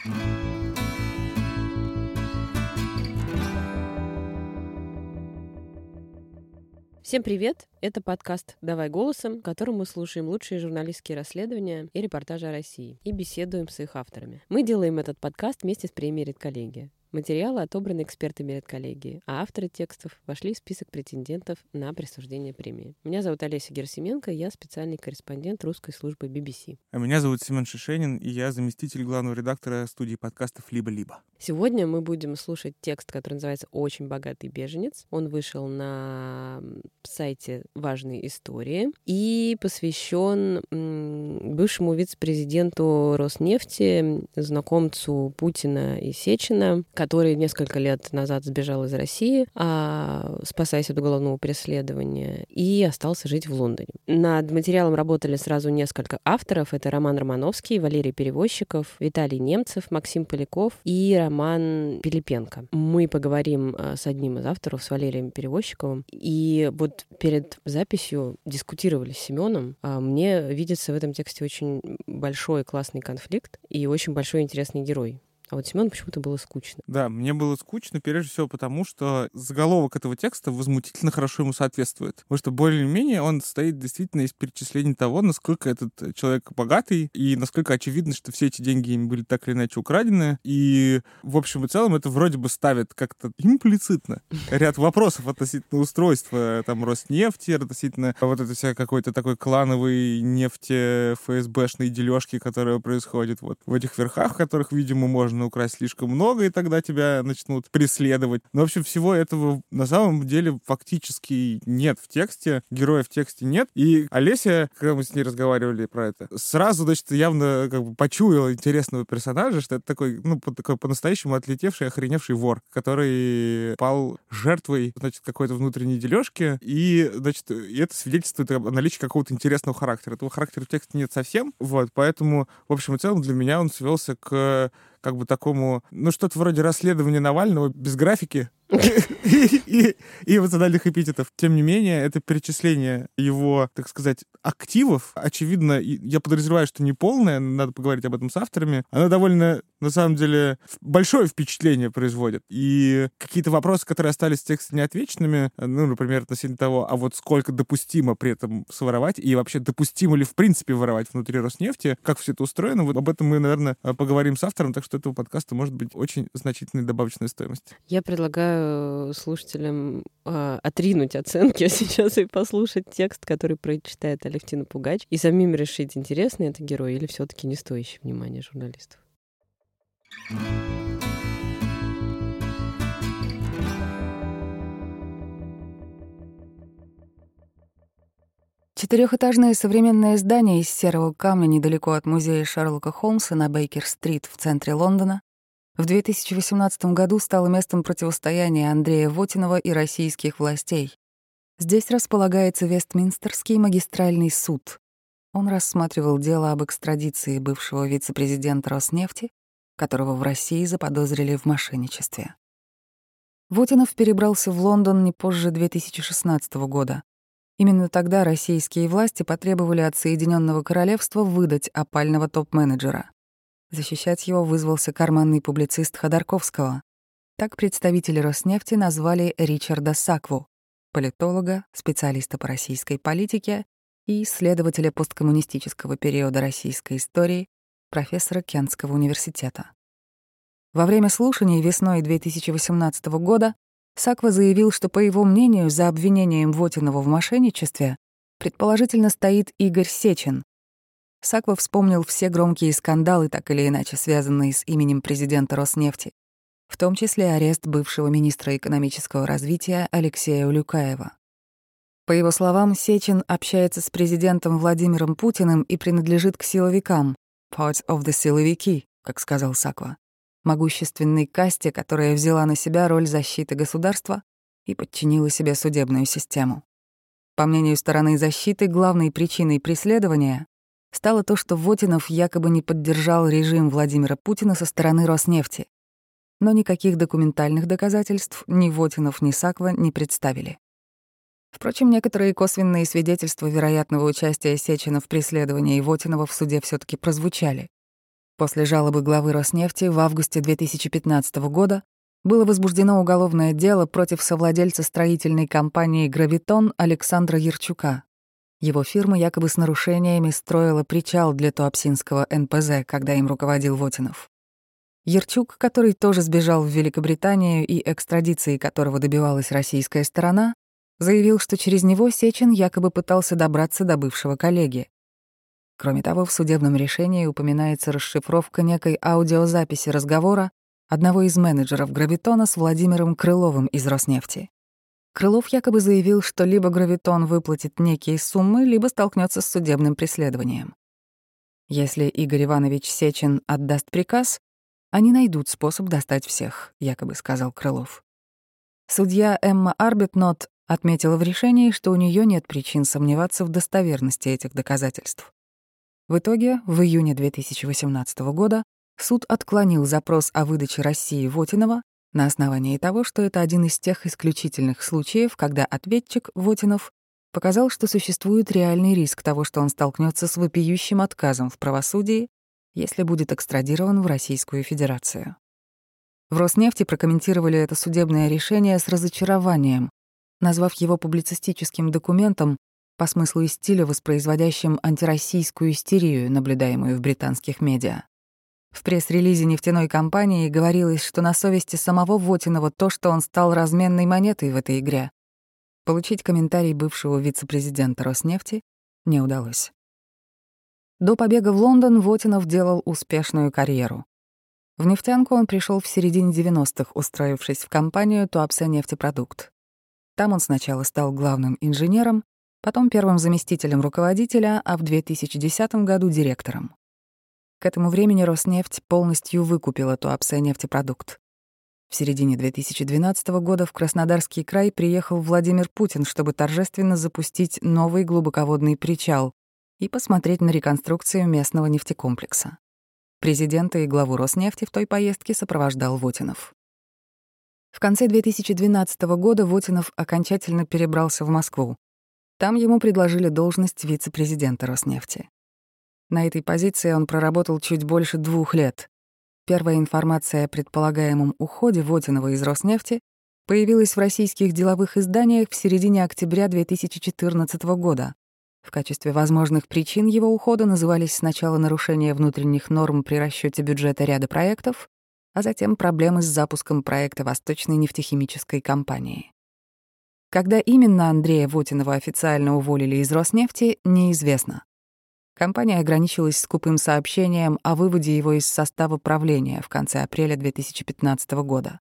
Всем привет! Это подкаст «Давай голосом», в котором мы слушаем лучшие журналистские расследования и репортажи о России и беседуем с их авторами. Мы делаем этот подкаст вместе с премией «Редколлегия». Материалы отобраны экспертами редколлегии, а авторы текстов вошли в список претендентов на присуждение премии. Меня зовут Олеся Герсименко, я специальный корреспондент русской службы BBC. А меня зовут Семен Шишенин, и я заместитель главного редактора студии подкастов «Либо-либо». Сегодня мы будем слушать текст, который называется «Очень богатый беженец». Он вышел на сайте «Важные истории» и посвящен бывшему вице-президенту Роснефти, знакомцу Путина и Сечина, который несколько лет назад сбежал из России, а, спасаясь от уголовного преследования, и остался жить в Лондоне. Над материалом работали сразу несколько авторов. Это Роман Романовский, Валерий Перевозчиков, Виталий Немцев, Максим Поляков и Роман Пилипенко. Мы поговорим а, с одним из авторов, с Валерием Перевозчиковым. И вот перед записью дискутировали с Семеном. А мне видится в этом тексте очень большой классный конфликт и очень большой интересный герой. А вот Семен почему-то было скучно. Да, мне было скучно, прежде всего потому, что заголовок этого текста возмутительно хорошо ему соответствует. Потому что более-менее он стоит действительно из перечислений того, насколько этот человек богатый, и насколько очевидно, что все эти деньги им были так или иначе украдены. И в общем и целом это вроде бы ставит как-то имплицитно ряд вопросов относительно устройства там Роснефти, относительно вот это вся какой-то такой клановой нефти ФСБшной дележки, которая происходит вот в этих верхах, которых, видимо, можно можно украсть слишком много, и тогда тебя начнут преследовать. Но, в общем, всего этого на самом деле фактически нет в тексте, героя в тексте нет. И Олеся, когда мы с ней разговаривали про это, сразу, значит, явно как бы почуяла интересного персонажа, что это такой, ну, такой по-настоящему отлетевший, охреневший вор, который пал жертвой, значит, какой-то внутренней дележки, и, значит, это свидетельствует о наличии какого-то интересного характера. Этого характера в тексте нет совсем, вот, поэтому, в общем и целом, для меня он свелся к как бы такому, ну, что-то вроде расследования Навального без графики, и, и эмоциональных эпитетов. Тем не менее, это перечисление его, так сказать, активов, очевидно, я подозреваю, что не полное, надо поговорить об этом с авторами, оно довольно, на самом деле, большое впечатление производит. И какие-то вопросы, которые остались в тексте неотвеченными, ну, например, относительно того, а вот сколько допустимо при этом своровать, и вообще допустимо ли в принципе воровать внутри Роснефти, как все это устроено, вот об этом мы, наверное, поговорим с автором, так что этого подкаста может быть очень значительной добавочной стоимости. Я предлагаю предлагаю слушателям э, отринуть оценки сейчас и послушать текст, который прочитает Алевтина Пугач, и самим решить, интересный это герой или все таки не стоящий внимания журналистов. Четырехэтажное современное здание из серого камня недалеко от музея Шерлока Холмса на Бейкер-стрит в центре Лондона в 2018 году стало местом противостояния Андрея Вотинова и российских властей. Здесь располагается Вестминстерский магистральный суд. Он рассматривал дело об экстрадиции бывшего вице-президента Роснефти, которого в России заподозрили в мошенничестве. Вотинов перебрался в Лондон не позже 2016 года. Именно тогда российские власти потребовали от Соединенного Королевства выдать опального топ-менеджера. Защищать его вызвался карманный публицист Ходорковского. Так представители Роснефти назвали Ричарда Сакву, политолога, специалиста по российской политике и исследователя посткоммунистического периода российской истории, профессора Кентского университета. Во время слушаний весной 2018 года Саква заявил, что, по его мнению, за обвинением Вотинова в мошенничестве предположительно стоит Игорь Сечин, Саква вспомнил все громкие скандалы, так или иначе связанные с именем президента Роснефти, в том числе арест бывшего министра экономического развития Алексея Улюкаева. По его словам, Сечин общается с президентом Владимиром Путиным и принадлежит к силовикам, part of the силовики, как сказал Саква, могущественной касте, которая взяла на себя роль защиты государства и подчинила себе судебную систему. По мнению стороны защиты, главной причиной преследования стало то, что Вотинов якобы не поддержал режим Владимира Путина со стороны Роснефти. Но никаких документальных доказательств ни Вотинов, ни Саква не представили. Впрочем, некоторые косвенные свидетельства вероятного участия Сечина в преследовании Вотинова в суде все таки прозвучали. После жалобы главы Роснефти в августе 2015 года было возбуждено уголовное дело против совладельца строительной компании «Гравитон» Александра Ярчука. Его фирма якобы с нарушениями строила причал для Туапсинского НПЗ, когда им руководил Вотинов. Ярчук, который тоже сбежал в Великобританию и экстрадиции которого добивалась российская сторона, заявил, что через него Сечин якобы пытался добраться до бывшего коллеги. Кроме того, в судебном решении упоминается расшифровка некой аудиозаписи разговора одного из менеджеров Гравитона с Владимиром Крыловым из Роснефти. Крылов якобы заявил, что либо Гравитон выплатит некие суммы, либо столкнется с судебным преследованием. Если Игорь Иванович Сечин отдаст приказ, они найдут способ достать всех, якобы сказал Крылов. Судья Эмма Арбитнот отметила в решении, что у нее нет причин сомневаться в достоверности этих доказательств. В итоге, в июне 2018 года суд отклонил запрос о выдаче России Вотинова на основании того, что это один из тех исключительных случаев, когда ответчик Вотинов показал, что существует реальный риск того, что он столкнется с вопиющим отказом в правосудии, если будет экстрадирован в Российскую Федерацию. В Роснефти прокомментировали это судебное решение с разочарованием, назвав его публицистическим документом по смыслу и стилю, воспроизводящим антироссийскую истерию, наблюдаемую в британских медиа. В пресс-релизе нефтяной компании говорилось, что на совести самого Вотинова то, что он стал разменной монетой в этой игре. Получить комментарий бывшего вице-президента Роснефти не удалось. До побега в Лондон Вотинов делал успешную карьеру. В нефтянку он пришел в середине 90-х, устроившись в компанию Туапсе нефтепродукт. Там он сначала стал главным инженером, потом первым заместителем руководителя, а в 2010 году — директором. К этому времени Роснефть полностью выкупила Туапсе нефтепродукт. В середине 2012 года в Краснодарский край приехал Владимир Путин, чтобы торжественно запустить новый глубоководный причал и посмотреть на реконструкцию местного нефтекомплекса. Президента и главу Роснефти в той поездке сопровождал Вотинов. В конце 2012 года Вотинов окончательно перебрался в Москву. Там ему предложили должность вице-президента Роснефти. На этой позиции он проработал чуть больше двух лет. Первая информация о предполагаемом уходе Водинова из Роснефти появилась в российских деловых изданиях в середине октября 2014 года. В качестве возможных причин его ухода назывались сначала нарушение внутренних норм при расчете бюджета ряда проектов, а затем проблемы с запуском проекта Восточной нефтехимической компании. Когда именно Андрея Вотинова официально уволили из Роснефти, неизвестно. Компания ограничилась скупым сообщением о выводе его из состава правления в конце апреля 2015 года.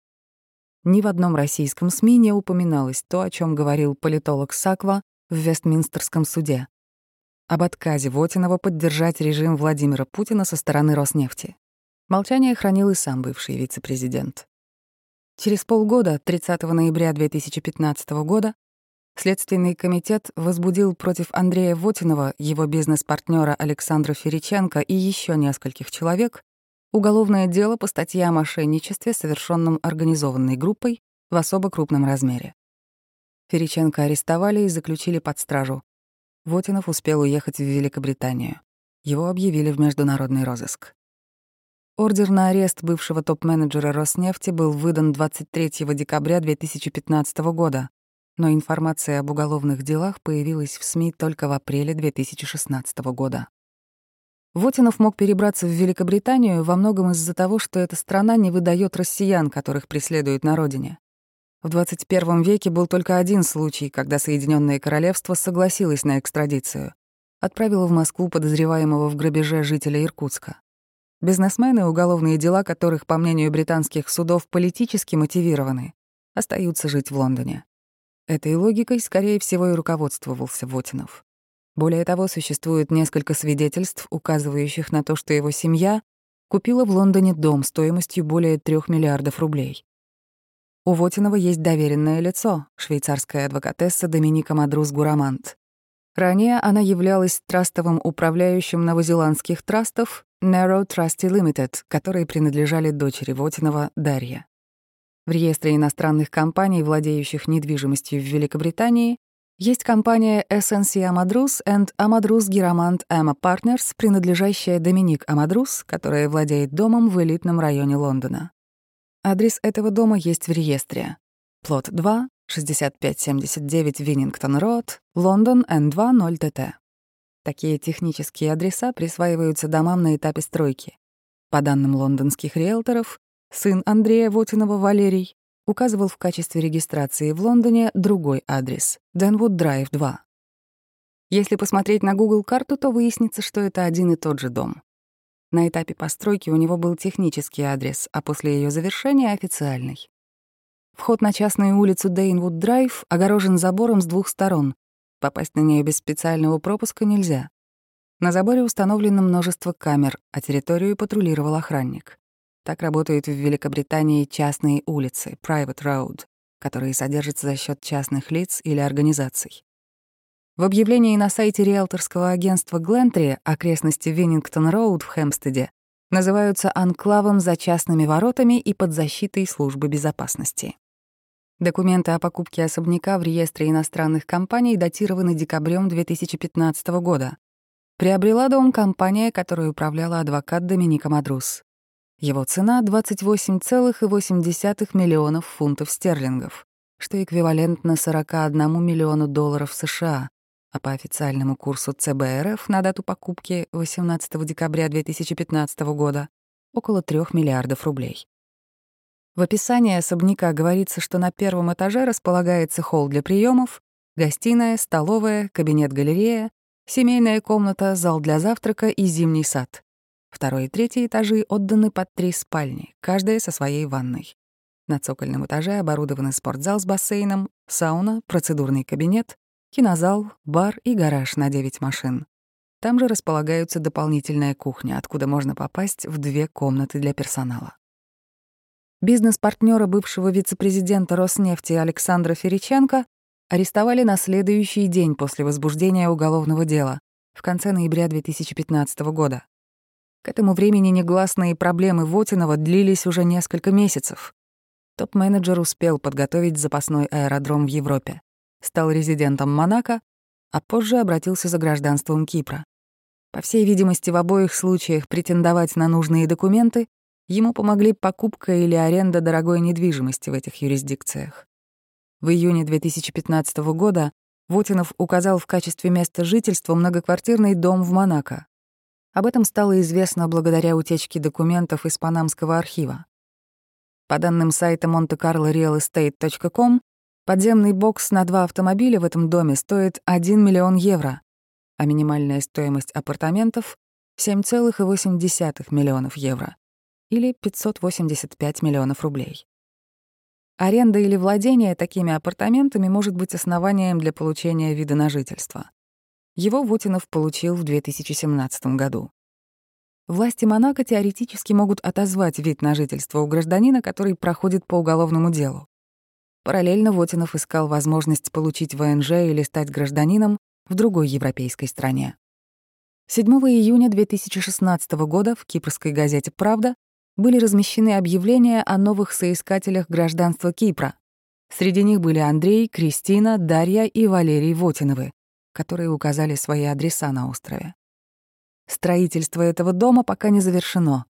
Ни в одном российском СМИ не упоминалось то, о чем говорил политолог Саква в Вестминстерском суде. Об отказе Вотинова поддержать режим Владимира Путина со стороны Роснефти. Молчание хранил и сам бывший вице-президент. Через полгода, 30 ноября 2015 года, Следственный комитет возбудил против Андрея Вотинова, его бизнес-партнера Александра Фериченко и еще нескольких человек уголовное дело по статье о мошенничестве, совершенном организованной группой в особо крупном размере. Фериченко арестовали и заключили под стражу. Вотинов успел уехать в Великобританию. Его объявили в международный розыск. Ордер на арест бывшего топ-менеджера Роснефти был выдан 23 декабря 2015 года, но информация об уголовных делах появилась в СМИ только в апреле 2016 года. Вотинов мог перебраться в Великобританию во многом из-за того, что эта страна не выдает россиян, которых преследуют на родине. В 21 веке был только один случай, когда Соединенное Королевство согласилось на экстрадицию. Отправило в Москву подозреваемого в грабеже жителя Иркутска. Бизнесмены, уголовные дела которых, по мнению британских судов, политически мотивированы, остаются жить в Лондоне. Этой логикой, скорее всего, и руководствовался Вотинов. Более того, существует несколько свидетельств, указывающих на то, что его семья купила в Лондоне дом стоимостью более трех миллиардов рублей. У Вотинова есть доверенное лицо, швейцарская адвокатесса Доминика Мадрус Гурамант. Ранее она являлась трастовым управляющим новозеландских трастов Narrow Trusty Limited, которые принадлежали дочери Вотинова Дарье. В реестре иностранных компаний, владеющих недвижимостью в Великобритании, Есть компания SNC Amadrus and Amadrus Giramant Emma Partners, принадлежащая Доминик Амадрус, которая владеет домом в элитном районе Лондона. Адрес этого дома есть в реестре. Плот 2, 6579 Виннингтон Роуд, Лондон, N2 0ТТ. Такие технические адреса присваиваются домам на этапе стройки. По данным лондонских риэлторов, сын Андрея Вотинова Валерий указывал в качестве регистрации в Лондоне другой адрес — Денвуд Драйв 2. Если посмотреть на Google карту, то выяснится, что это один и тот же дом. На этапе постройки у него был технический адрес, а после ее завершения — официальный. Вход на частную улицу Дейнвуд Драйв огорожен забором с двух сторон. Попасть на нее без специального пропуска нельзя. На заборе установлено множество камер, а территорию патрулировал охранник. Так работают в Великобритании частные улицы, private road, которые содержатся за счет частных лиц или организаций. В объявлении на сайте риэлторского агентства Глентри окрестности Виннингтон-Роуд в Хэмпстеде называются анклавом за частными воротами и под защитой службы безопасности. Документы о покупке особняка в реестре иностранных компаний датированы декабрем 2015 года. Приобрела дом компания, которой управляла адвокат Доминика Мадрус. Его цена — 28,8 миллионов фунтов стерлингов, что эквивалентно 41 миллиону долларов США, а по официальному курсу ЦБРФ на дату покупки 18 декабря 2015 года — около 3 миллиардов рублей. В описании особняка говорится, что на первом этаже располагается холл для приемов, гостиная, столовая, кабинет-галерея, семейная комната, зал для завтрака и зимний сад. Второй и третий этажи отданы под три спальни, каждая со своей ванной. На цокольном этаже оборудованы спортзал с бассейном, сауна, процедурный кабинет, кинозал, бар и гараж на 9 машин. Там же располагаются дополнительная кухня, откуда можно попасть в две комнаты для персонала. бизнес партнера бывшего вице-президента Роснефти Александра Фериченко арестовали на следующий день после возбуждения уголовного дела в конце ноября 2015 года. К этому времени негласные проблемы Вотинова длились уже несколько месяцев. Топ-менеджер успел подготовить запасной аэродром в Европе, стал резидентом Монако, а позже обратился за гражданством Кипра. По всей видимости, в обоих случаях претендовать на нужные документы ему помогли покупка или аренда дорогой недвижимости в этих юрисдикциях. В июне 2015 года Вотинов указал в качестве места жительства многоквартирный дом в Монако, об этом стало известно благодаря утечке документов из Панамского архива. По данным сайта montecarlorealestate.com, подземный бокс на два автомобиля в этом доме стоит 1 миллион евро, а минимальная стоимость апартаментов — 7,8 миллионов евро или 585 миллионов рублей. Аренда или владение такими апартаментами может быть основанием для получения вида на жительство. Его Вотинов получил в 2017 году. Власти Монако теоретически могут отозвать вид на жительство у гражданина, который проходит по уголовному делу. Параллельно Вотинов искал возможность получить ВНЖ или стать гражданином в другой европейской стране. 7 июня 2016 года в кипрской газете «Правда» были размещены объявления о новых соискателях гражданства Кипра. Среди них были Андрей, Кристина, Дарья и Валерий Вотиновы которые указали свои адреса на острове. Строительство этого дома пока не завершено.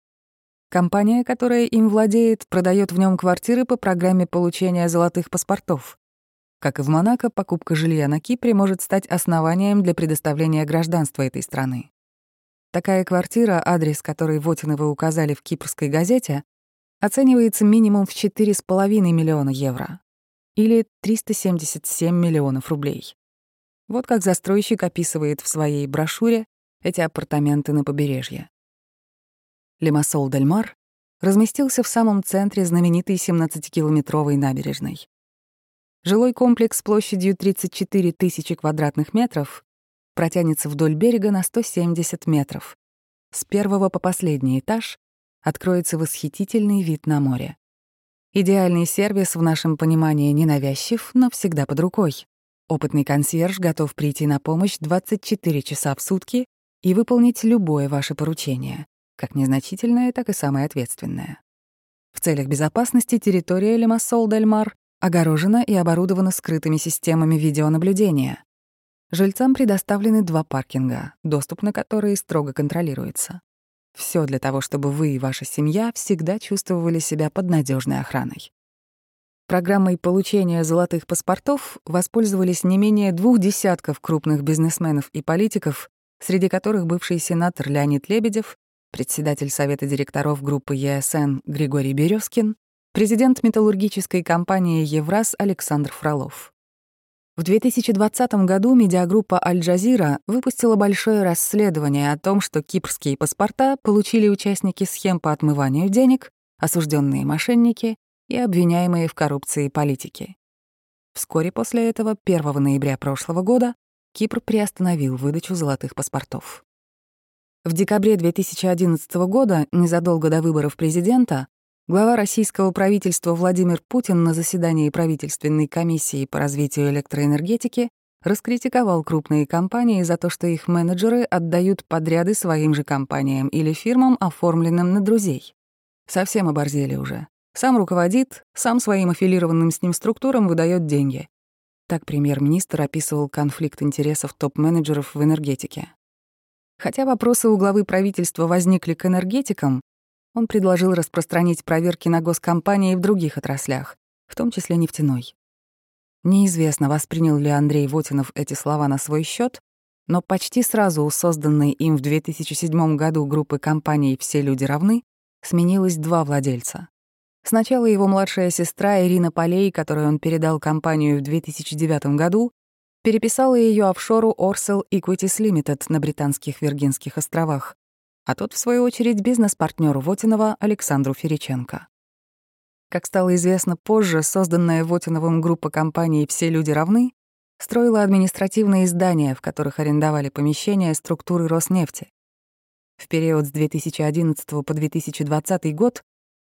Компания, которая им владеет, продает в нем квартиры по программе получения золотых паспортов. Как и в Монако, покупка жилья на Кипре может стать основанием для предоставления гражданства этой страны. Такая квартира, адрес которой Вотиновы указали в кипрской газете, оценивается минимум в 4,5 миллиона евро или 377 миллионов рублей. Вот как застройщик описывает в своей брошюре эти апартаменты на побережье. Лимассол Дель Мар разместился в самом центре знаменитой 17-километровой набережной. Жилой комплекс площадью 34 тысячи квадратных метров протянется вдоль берега на 170 метров. С первого по последний этаж откроется восхитительный вид на море. Идеальный сервис в нашем понимании ненавязчив, но всегда под рукой. Опытный консьерж готов прийти на помощь 24 часа в сутки и выполнить любое ваше поручение, как незначительное, так и самое ответственное. В целях безопасности территория Лимассол-Дель-Мар огорожена и оборудована скрытыми системами видеонаблюдения. Жильцам предоставлены два паркинга, доступ на которые строго контролируется. Все для того, чтобы вы и ваша семья всегда чувствовали себя под надежной охраной. Программой получения золотых паспортов воспользовались не менее двух десятков крупных бизнесменов и политиков, среди которых бывший сенатор Леонид Лебедев, председатель Совета директоров группы ЕСН Григорий Березкин, президент металлургической компании «Евраз» Александр Фролов. В 2020 году медиагруппа «Аль-Джазира» выпустила большое расследование о том, что кипрские паспорта получили участники схем по отмыванию денег, осужденные мошенники и обвиняемые в коррупции политики. Вскоре после этого, 1 ноября прошлого года, Кипр приостановил выдачу золотых паспортов. В декабре 2011 года, незадолго до выборов президента, глава российского правительства Владимир Путин на заседании правительственной комиссии по развитию электроэнергетики раскритиковал крупные компании за то, что их менеджеры отдают подряды своим же компаниям или фирмам, оформленным на друзей. Совсем оборзели уже. Сам руководит, сам своим аффилированным с ним структурам выдает деньги. Так премьер-министр описывал конфликт интересов топ-менеджеров в энергетике. Хотя вопросы у главы правительства возникли к энергетикам, он предложил распространить проверки на госкомпании в других отраслях, в том числе нефтяной. Неизвестно, воспринял ли Андрей Вотинов эти слова на свой счет, но почти сразу у созданной им в 2007 году группы компаний «Все люди равны» сменилось два владельца. Сначала его младшая сестра Ирина Полей, которую он передал компанию в 2009 году, переписала ее офшору Orsel Equities Limited на Британских Виргинских островах, а тот, в свою очередь, бизнес-партнеру Вотинова Александру Фериченко. Как стало известно позже, созданная Вотиновым группа компаний «Все люди равны» строила административные здания, в которых арендовали помещения структуры Роснефти. В период с 2011 по 2020 год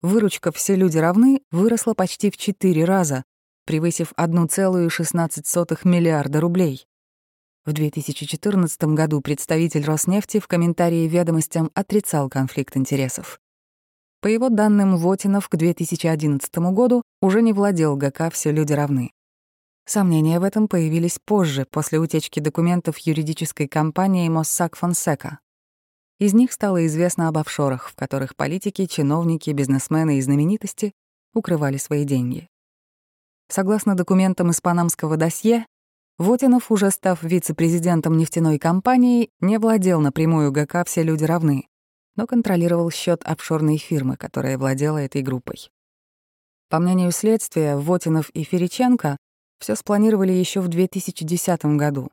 выручка «Все люди равны» выросла почти в 4 раза, превысив 1,16 миллиарда рублей. В 2014 году представитель Роснефти в комментарии ведомостям отрицал конфликт интересов. По его данным, Вотинов к 2011 году уже не владел ГК «Все люди равны». Сомнения в этом появились позже, после утечки документов юридической компании Mossack Fonseca. Из них стало известно об офшорах, в которых политики, чиновники, бизнесмены и знаменитости укрывали свои деньги. Согласно документам из панамского досье, Вотинов, уже став вице-президентом нефтяной компании, не владел напрямую ГК «Все люди равны», но контролировал счет офшорной фирмы, которая владела этой группой. По мнению следствия, Вотинов и Фериченко все спланировали еще в 2010 году.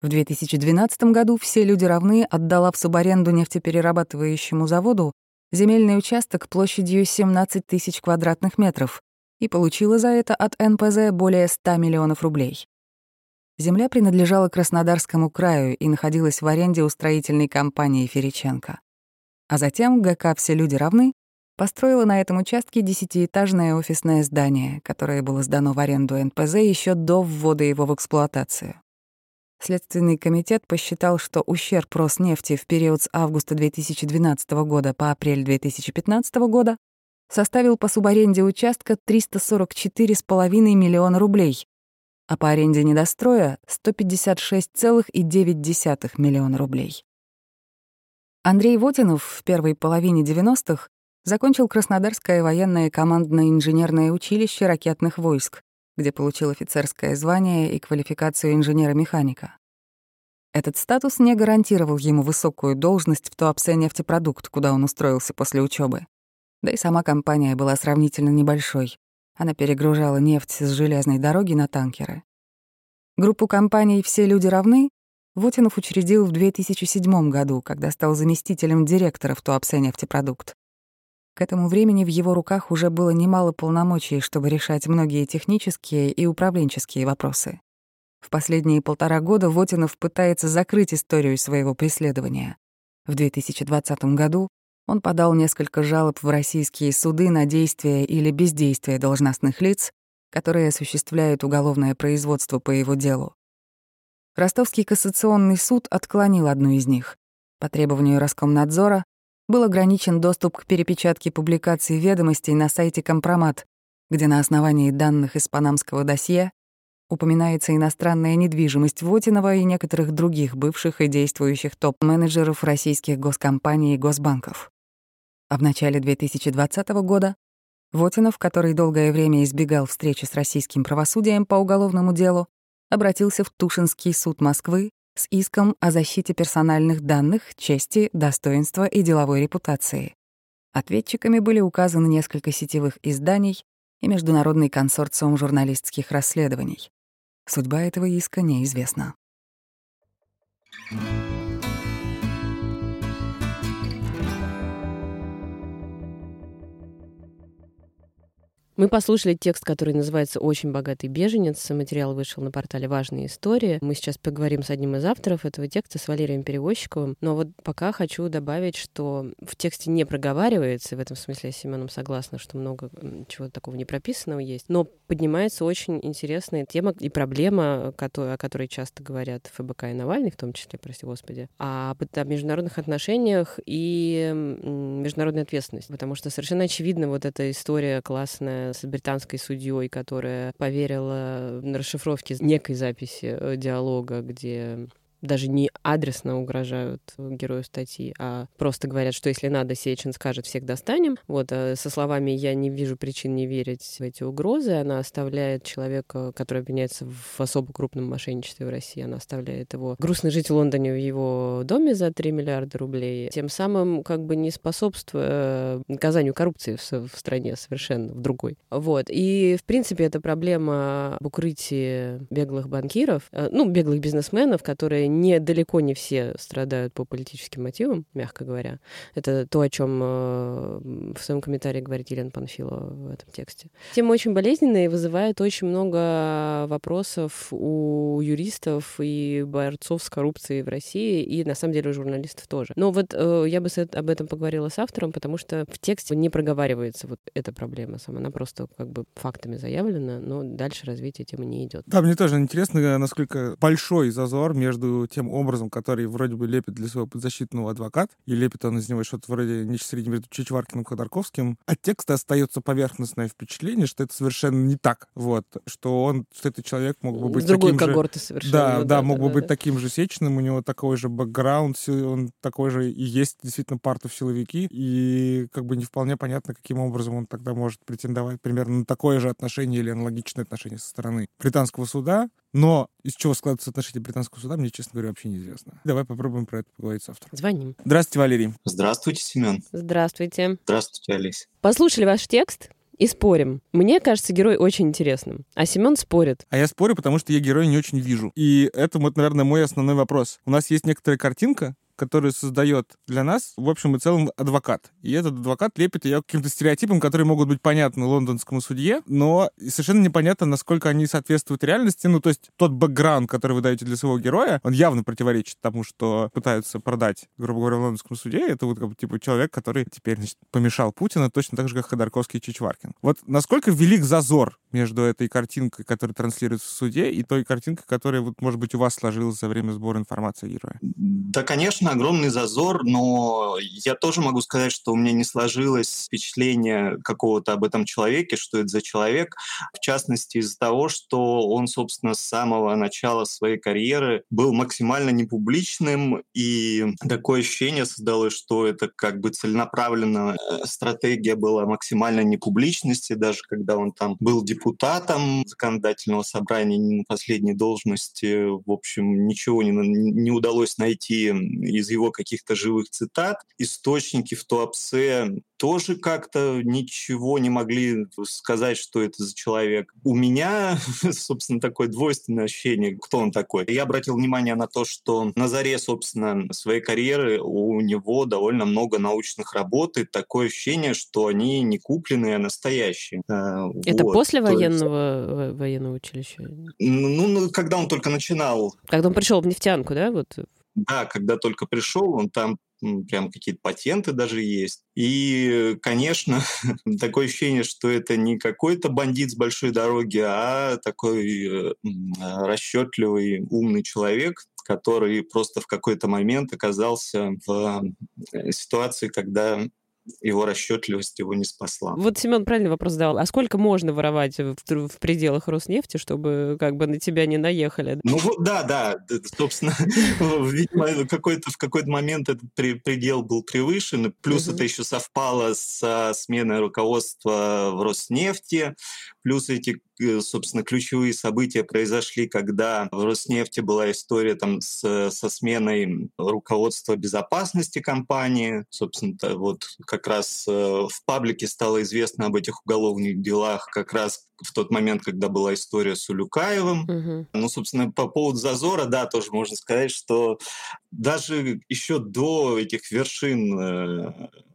В 2012 году «Все люди равны» отдала в субаренду нефтеперерабатывающему заводу земельный участок площадью 17 тысяч квадратных метров и получила за это от НПЗ более 100 миллионов рублей. Земля принадлежала Краснодарскому краю и находилась в аренде у строительной компании Фериченко. А затем ГК «Все люди равны» построила на этом участке десятиэтажное офисное здание, которое было сдано в аренду НПЗ еще до ввода его в эксплуатацию. Следственный комитет посчитал, что ущерб Роснефти в период с августа 2012 года по апрель 2015 года составил по субаренде участка 344,5 миллиона рублей, а по аренде недостроя — 156,9 миллиона рублей. Андрей Вотинов в первой половине 90-х закончил Краснодарское военное командно-инженерное училище ракетных войск, где получил офицерское звание и квалификацию инженера-механика. Этот статус не гарантировал ему высокую должность в Туапсе нефтепродукт, куда он устроился после учебы. Да и сама компания была сравнительно небольшой. Она перегружала нефть с железной дороги на танкеры. Группу компаний «Все люди равны» Вотинов учредил в 2007 году, когда стал заместителем директора в Туапсе нефтепродукт. К этому времени в его руках уже было немало полномочий, чтобы решать многие технические и управленческие вопросы. В последние полтора года Вотинов пытается закрыть историю своего преследования. В 2020 году он подал несколько жалоб в российские суды на действия или бездействие должностных лиц, которые осуществляют уголовное производство по его делу. Ростовский кассационный суд отклонил одну из них. По требованию Роскомнадзора был ограничен доступ к перепечатке публикаций ведомостей на сайте Компромат, где на основании данных из панамского досье упоминается иностранная недвижимость Вотинова и некоторых других бывших и действующих топ-менеджеров российских госкомпаний и госбанков. А в начале 2020 года Вотинов, который долгое время избегал встречи с российским правосудием по уголовному делу, обратился в Тушинский суд Москвы с иском о защите персональных данных, чести, достоинства и деловой репутации. Ответчиками были указаны несколько сетевых изданий и Международный консорциум журналистских расследований. Судьба этого иска неизвестна. Thank you. Мы послушали текст, который называется «Очень богатый беженец». Материал вышел на портале «Важные истории». Мы сейчас поговорим с одним из авторов этого текста, с Валерием Перевозчиковым. Но вот пока хочу добавить, что в тексте не проговаривается, в этом смысле я с Семеном согласна, что много чего такого не прописанного есть, но поднимается очень интересная тема и проблема, о которой часто говорят ФБК и Навальный, в том числе, прости господи, о, о международных отношениях и международной ответственности. Потому что совершенно очевидно вот эта история классная с британской судьей, которая поверила на расшифровке некой записи э, диалога, где даже не адресно угрожают герою статьи, а просто говорят, что если надо, Сечин скажет, всех достанем. Вот э, со словами «я не вижу причин не верить в эти угрозы», она оставляет человека, который обвиняется в особо крупном мошенничестве в России, она оставляет его грустно жить в Лондоне в его доме за 3 миллиарда рублей, тем самым как бы не способствуя э, наказанию коррупции в, в стране совершенно, в другой. Вот. И, в принципе, эта проблема об укрытии беглых банкиров, э, ну, беглых бизнесменов, которые не далеко не все страдают по политическим мотивам, мягко говоря. Это то, о чем э, в своем комментарии говорит Елена Панфилова в этом тексте. Тема очень болезненная и вызывает очень много вопросов у юристов и борцов с коррупцией в России, и на самом деле у журналистов тоже. Но вот э, я бы об этом поговорила с автором, потому что в тексте не проговаривается вот эта проблема сама. Она просто как бы фактами заявлена, но дальше развитие темы не идет. Да, мне тоже интересно, насколько большой зазор между тем образом, который вроде бы лепит для своего подзащитного адвокат, и лепит он из него что-то вроде нечто среднее между Чичваркиным и Ходорковским, от текста остается поверхностное впечатление, что это совершенно не так. Вот. Что он, что этот человек мог бы быть другой таким когорты же... совершенно. Да, да, да, мог да, бы да, быть да. таким же Сечным, у него такой же бэкграунд, он такой же и есть действительно партов силовики, и как бы не вполне понятно, каким образом он тогда может претендовать примерно на такое же отношение или аналогичное отношение со стороны британского суда, но из чего складывается отношение британского суда, мне, честно говоря, вообще неизвестно. Давай попробуем про это поговорить с автором. Звоним. Здравствуйте, Валерий. Здравствуйте, Семен. Здравствуйте. Здравствуйте, Алис. Послушали ваш текст и спорим. Мне кажется герой очень интересным, а Семен спорит. А я спорю, потому что я героя не очень вижу. И это вот, наверное, мой основной вопрос. У нас есть некоторая картинка, который создает для нас, в общем и целом, адвокат. И этот адвокат лепит ее каким-то стереотипам, которые могут быть понятны лондонскому судье, но совершенно непонятно, насколько они соответствуют реальности. Ну, то есть тот бэкграунд, который вы даете для своего героя, он явно противоречит тому, что пытаются продать, грубо говоря, в лондонскому суде. Это вот как бы типа человек, который теперь, значит, помешал Путина точно так же, как Ходорковский и Чичваркин. Вот насколько велик зазор между этой картинкой, которая транслируется в суде, и той картинкой, которая, вот, может быть, у вас сложилась за время сбора информации о герое? Да, конечно, конечно, огромный зазор, но я тоже могу сказать, что у меня не сложилось впечатление какого-то об этом человеке, что это за человек, в частности из-за того, что он, собственно, с самого начала своей карьеры был максимально непубличным, и такое ощущение создалось, что это как бы целенаправленная э, стратегия была максимально непубличности, даже когда он там был депутатом законодательного собрания на последней должности, в общем, ничего не, не удалось найти из его каких-то живых цитат. Источники в Туапсе тоже как-то ничего не могли сказать, что это за человек. У меня, собственно, такое двойственное ощущение, кто он такой. Я обратил внимание на то, что на заре, собственно, своей карьеры у него довольно много научных работ, и такое ощущение, что они не купленные, а настоящие. А, это вот. после военного, есть... военного училища? Ну, ну, когда он только начинал. Когда он пришел в нефтянку, да? Вот да, когда только пришел, он там прям какие-то патенты даже есть. И, конечно, такое ощущение, что это не какой-то бандит с большой дороги, а такой э, расчетливый, умный человек, который просто в какой-то момент оказался в э, ситуации, когда его расчетливость его не спасла. Вот Семен правильный вопрос задал. А сколько можно воровать в, в пределах Роснефти, чтобы как бы на тебя не наехали? Ну да, да. Собственно, видимо, какой-то, в какой-то момент этот предел был превышен. Плюс это еще совпало со сменой руководства в Роснефти. Плюс эти Э, собственно, ключевые события произошли, когда в Роснефти была история там с, со сменой руководства безопасности компании. Собственно, вот как раз э, в паблике стало известно об этих уголовных делах как раз в тот момент, когда была история с Улюкаевым. Угу. Ну, собственно, по поводу Зазора, да, тоже можно сказать, что даже еще до этих вершин э, Э,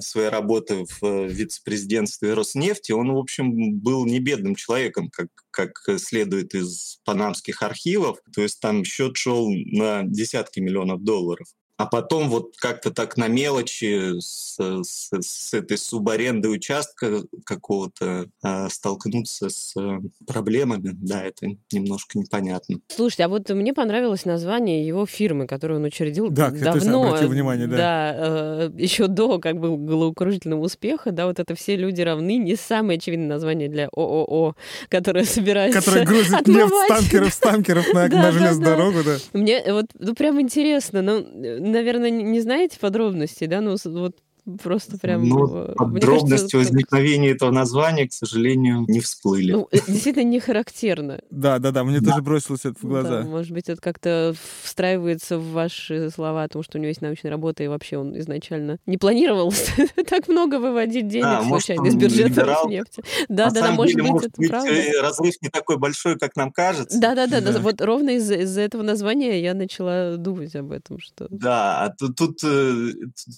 своей работы в э, вице-президентстве Роснефти, он, в общем, был не бедным человеком, как, как следует из панамских архивов. То есть там счет шел на десятки миллионов долларов а потом вот как-то так на мелочи с, с, с этой субарендой участка какого-то э, столкнуться с э, проблемами, да, это немножко непонятно. Слушайте, а вот мне понравилось название его фирмы, которую он учредил да, давно. обратил внимание, да. Да, э, еще до как бы головокружительного успеха, да, вот это «Все люди равны» не самое очевидное название для ООО, которое собирается Которое грузит отмывать. нефть с танкеров, с танкеров на, на железную дорогу, да. Мне вот ну, прям интересно, ну, наверное, не знаете подробностей, да? Ну, вот Просто прям... Ну, подробности кажется, возникновения как... этого названия, к сожалению, не всплыли. Ну, э, действительно не характерно. Да, да, да, мне тоже бросилось это в глаза. может быть, это как-то встраивается в ваши слова о том, что у него есть научная работа, и вообще он изначально не планировал так много выводить денег случайно из бюджета Роснефти. Да, да, да, может быть, это правда. Э, разрыв не такой большой, как нам кажется. Да, да, да, вот ровно из-за этого названия я начала думать об этом, что... Да, а тут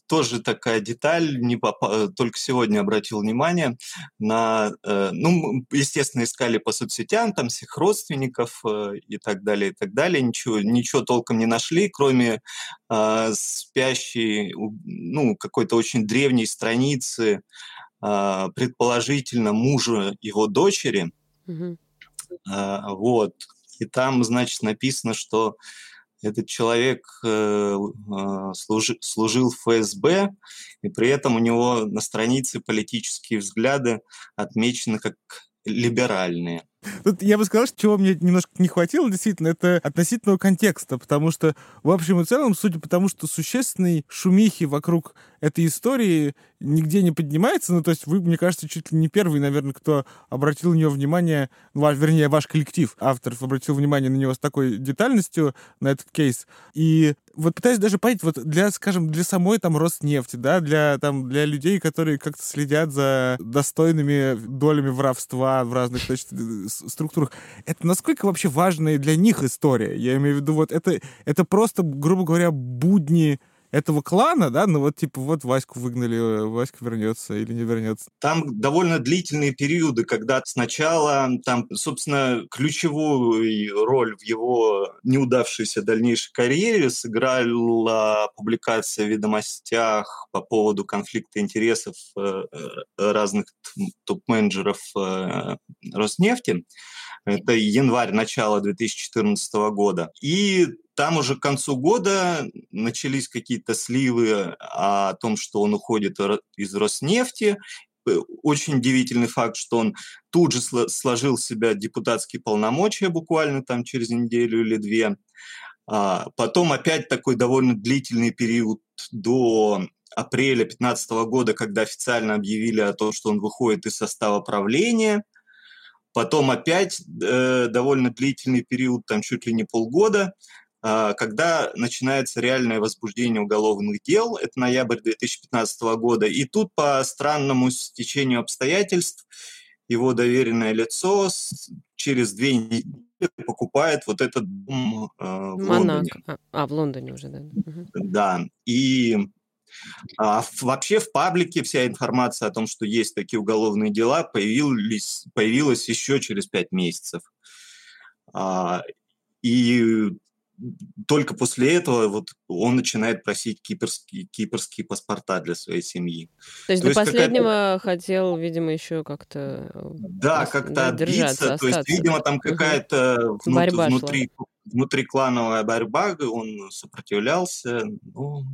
тоже такая деталь, не попа- только сегодня обратил внимание на, э, ну, естественно, искали по соцсетям, там всех родственников э, и так далее, и так далее, ничего, ничего толком не нашли, кроме э, спящей, ну, какой-то очень древней страницы, э, предположительно, мужа его дочери, mm-hmm. э, вот, и там, значит, написано, что этот человек э, э, служи, служил в ФСБ, и при этом у него на странице политические взгляды отмечены как либеральные. Тут я бы сказал, что чего мне немножко не хватило, действительно, это относительного контекста, потому что, в общем и целом, судя по тому, что существенной шумихи вокруг этой истории нигде не поднимается, ну, то есть вы, мне кажется, чуть ли не первый, наверное, кто обратил на него внимание, ваш, вернее, ваш коллектив авторов обратил внимание на него с такой детальностью, на этот кейс. И вот пытаюсь даже понять, вот для, скажем, для самой там Роснефти, да, для, там, для людей, которые как-то следят за достойными долями воровства в разных значит, структурах, это насколько вообще важная для них история? Я имею в виду, вот это, это просто, грубо говоря, будни этого клана, да, ну вот типа вот Ваську выгнали, э, Васька вернется или не вернется. Там довольно длительные периоды, когда сначала там, собственно, ключевую роль в его неудавшейся дальнейшей карьере сыграла публикация в ведомостях по поводу конфликта интересов э, э, разных топ-менеджеров Роснефти. Это январь, начало 2014 года. И там уже к концу года начались какие-то сливы о том, что он уходит из Роснефти. Э, очень удивительный факт, что он тут же сложил в себя депутатские полномочия буквально там через неделю или две. А потом опять такой довольно длительный период до апреля 2015 года, когда официально объявили о том, что он выходит из состава правления. Потом опять э, довольно длительный период, там чуть ли не полгода, а, когда начинается реальное возбуждение уголовных дел, это ноябрь 2015 года, и тут по странному стечению обстоятельств его доверенное лицо через две недели покупает вот этот дом э, в Монак. Лондоне. А, а, в Лондоне уже, да. Да, и а, вообще в паблике вся информация о том, что есть такие уголовные дела, появились, появилась еще через пять месяцев. А, и только после этого вот он начинает просить кипрские, кипрские паспорта для своей семьи. То есть то до есть последнего хотел, видимо, еще как-то э, Да, как-то отбиться. То есть, видимо, там какая-то угу. внут, внутри, внутриклановая борьба, он сопротивлялся. Ну,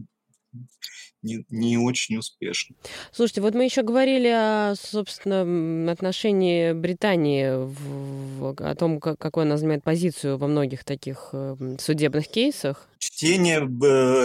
не, не очень успешно. Слушайте, вот мы еще говорили о, собственно, отношении Британии, в, о том, как, какую она занимает позицию во многих таких э, судебных кейсах. Чтение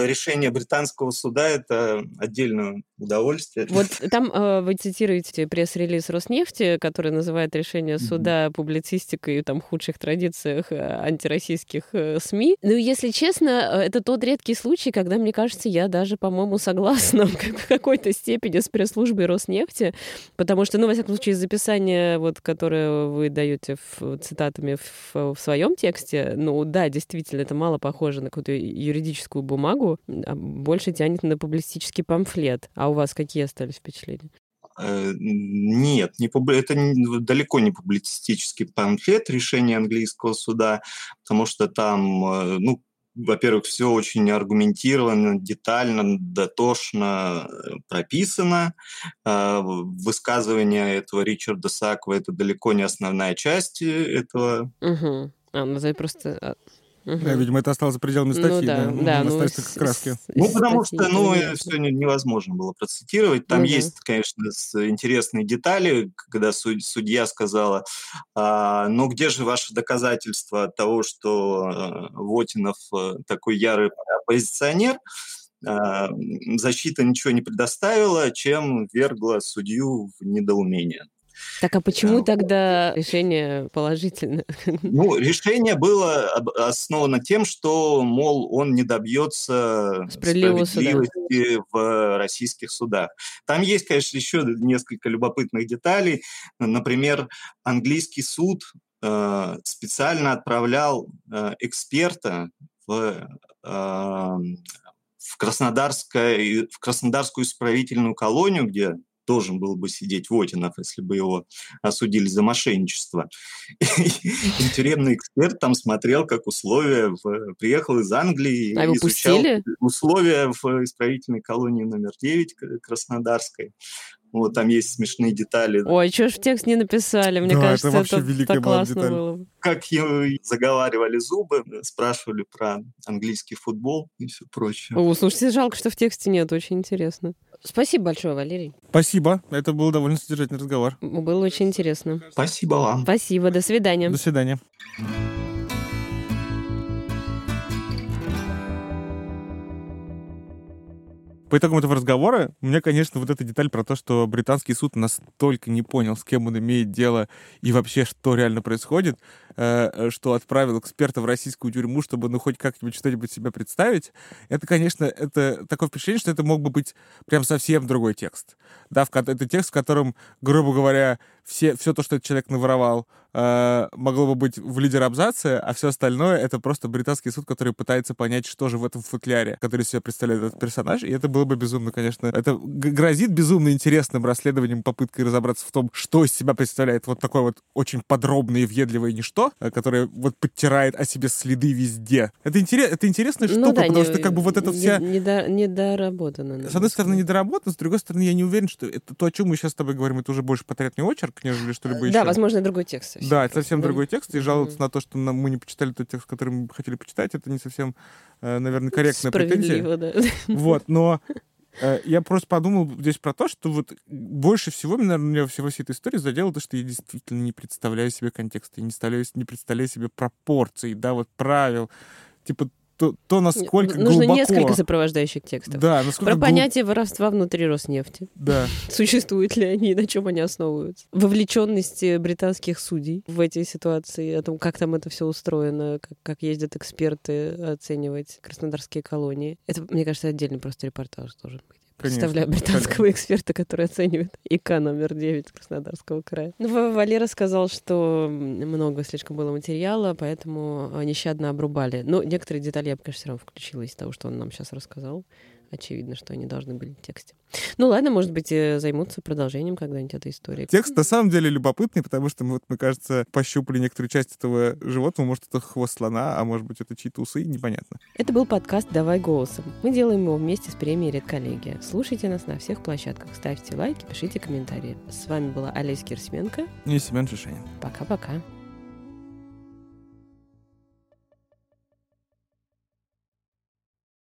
решения британского суда – это отдельное удовольствие. Вот там э, вы цитируете пресс-релиз Роснефти, который называет решение суда публицистикой там худших традициях э, антироссийских э, СМИ. Ну, если честно, это тот редкий случай, когда, мне кажется, я даже, по-моему, согласна в какой-то степени с пресс-службой Роснефти, потому что, ну, во всяком случае, из записания, вот, которое вы даете в, цитатами в, в своем тексте, ну, да, действительно, это мало похоже на какую-то юридическую бумагу, а больше тянет на публицистический памфлет. А у вас какие остались впечатления? Э, нет, не пуб... это далеко не публицистический памфлет решения английского суда, потому что там, э, ну, во-первых, все очень аргументированно, детально, дотошно э, прописано. Высказывание этого Ричарда Саква – это далеко не основная часть этого. Угу. А, ну просто а, Угу. Да, видимо, это осталось за пределами ну статьи, ну, да, да, да ну, краски. Ну, потому что, ну, все невозможно было процитировать. Там угу. есть, конечно, интересные детали, когда судья сказала, а, ну, где же ваше доказательство того, что э, Вотинов э, такой ярый оппозиционер? А, защита ничего не предоставила, чем вергла судью в недоумение. Так а почему тогда решение положительное? Ну, решение было основано тем, что, мол, он не добьется справедливости в российских судах. Там есть, конечно, еще несколько любопытных деталей. Например, английский суд э, специально отправлял э, эксперта в, э, в, Краснодарское, в Краснодарскую исправительную колонию, где должен был бы сидеть Вотинов, если бы его осудили за мошенничество. И тюремный эксперт там смотрел, как условия, в... приехал из Англии, а изучал условия в исправительной колонии номер 9 Краснодарской. Вот там есть смешные детали. Ой, что ж в текст не написали? Мне да, кажется, это, вообще это так классно деталь. было. Как заговаривали зубы, спрашивали про английский футбол и все прочее. О, слушайте, жалко, что в тексте нет, очень интересно. Спасибо большое, Валерий. Спасибо. Это был довольно содержательный разговор. Было очень интересно. Спасибо вам. Спасибо. До свидания. До свидания. По итогам этого разговора, у меня, конечно, вот эта деталь про то, что британский суд настолько не понял, с кем он имеет дело и вообще, что реально происходит, что отправил эксперта в российскую тюрьму, чтобы, ну, хоть как-нибудь что-нибудь себя представить, это, конечно, это такое впечатление, что это мог бы быть прям совсем другой текст. Да, в, это текст, в котором, грубо говоря, все, все то, что этот человек наворовал, э, могло бы быть в лидер абзаце, а все остальное — это просто британский суд, который пытается понять, что же в этом футляре, который себя представляет этот персонаж, и это было бы безумно, конечно. Это грозит безумно интересным расследованием, попыткой разобраться в том, что из себя представляет вот такое вот очень подробное и въедливое ничто, э, которое вот подтирает о себе следы везде. Это, интерес, это интересная ну штука, ну, да, потому не, что как бы вот это не, вся... Недоработано. С одной стороны, недоработано, с другой стороны, я не уверен, что это то, о чем мы сейчас с тобой говорим, это уже больше потрядный очерк, нежели что-либо еще. Да, возможно, другой текст. Совсем да, это совсем да? другой текст, и жаловаться mm-hmm. на то, что мы не почитали тот текст, который мы хотели почитать, это не совсем, э, наверное, корректная претензия. Да. Вот, но Э, я просто подумал здесь про то, что вот больше всего, наверное, меня всего всей этой истории задело то, что я действительно не представляю себе контекста, я не, представляю, не представляю себе пропорций, да, вот правил. Типа то, то насколько Нужно глубоко... несколько сопровождающих текстов. Да, насколько Про понятие воровства внутри Роснефти. Да. Существуют ли они, на чем они основываются. Вовлеченность британских судей в эти ситуации, о том, как там это все устроено, как, как ездят эксперты оценивать краснодарские колонии. Это, мне кажется, отдельный просто репортаж должен быть. Конечно, Представляю британского конечно. эксперта, который оценивает ИК номер 9 Краснодарского края. Ну, Валера сказал, что много слишком было материала, поэтому нещадно обрубали. Но некоторые детали я бы, конечно, все равно включила из того, что он нам сейчас рассказал очевидно, что они должны были в тексте. Ну ладно, может быть, займутся продолжением когда-нибудь этой истории. Текст на самом деле любопытный, потому что вот, мы, кажется, пощупали некоторую часть этого животного. Может, это хвост слона, а может быть, это чьи-то усы, непонятно. Это был подкаст «Давай голосом». Мы делаем его вместе с премией «Редколлегия». Слушайте нас на всех площадках, ставьте лайки, пишите комментарии. С вами была Олеся Кирсменко и Семен Шишенин. Пока-пока.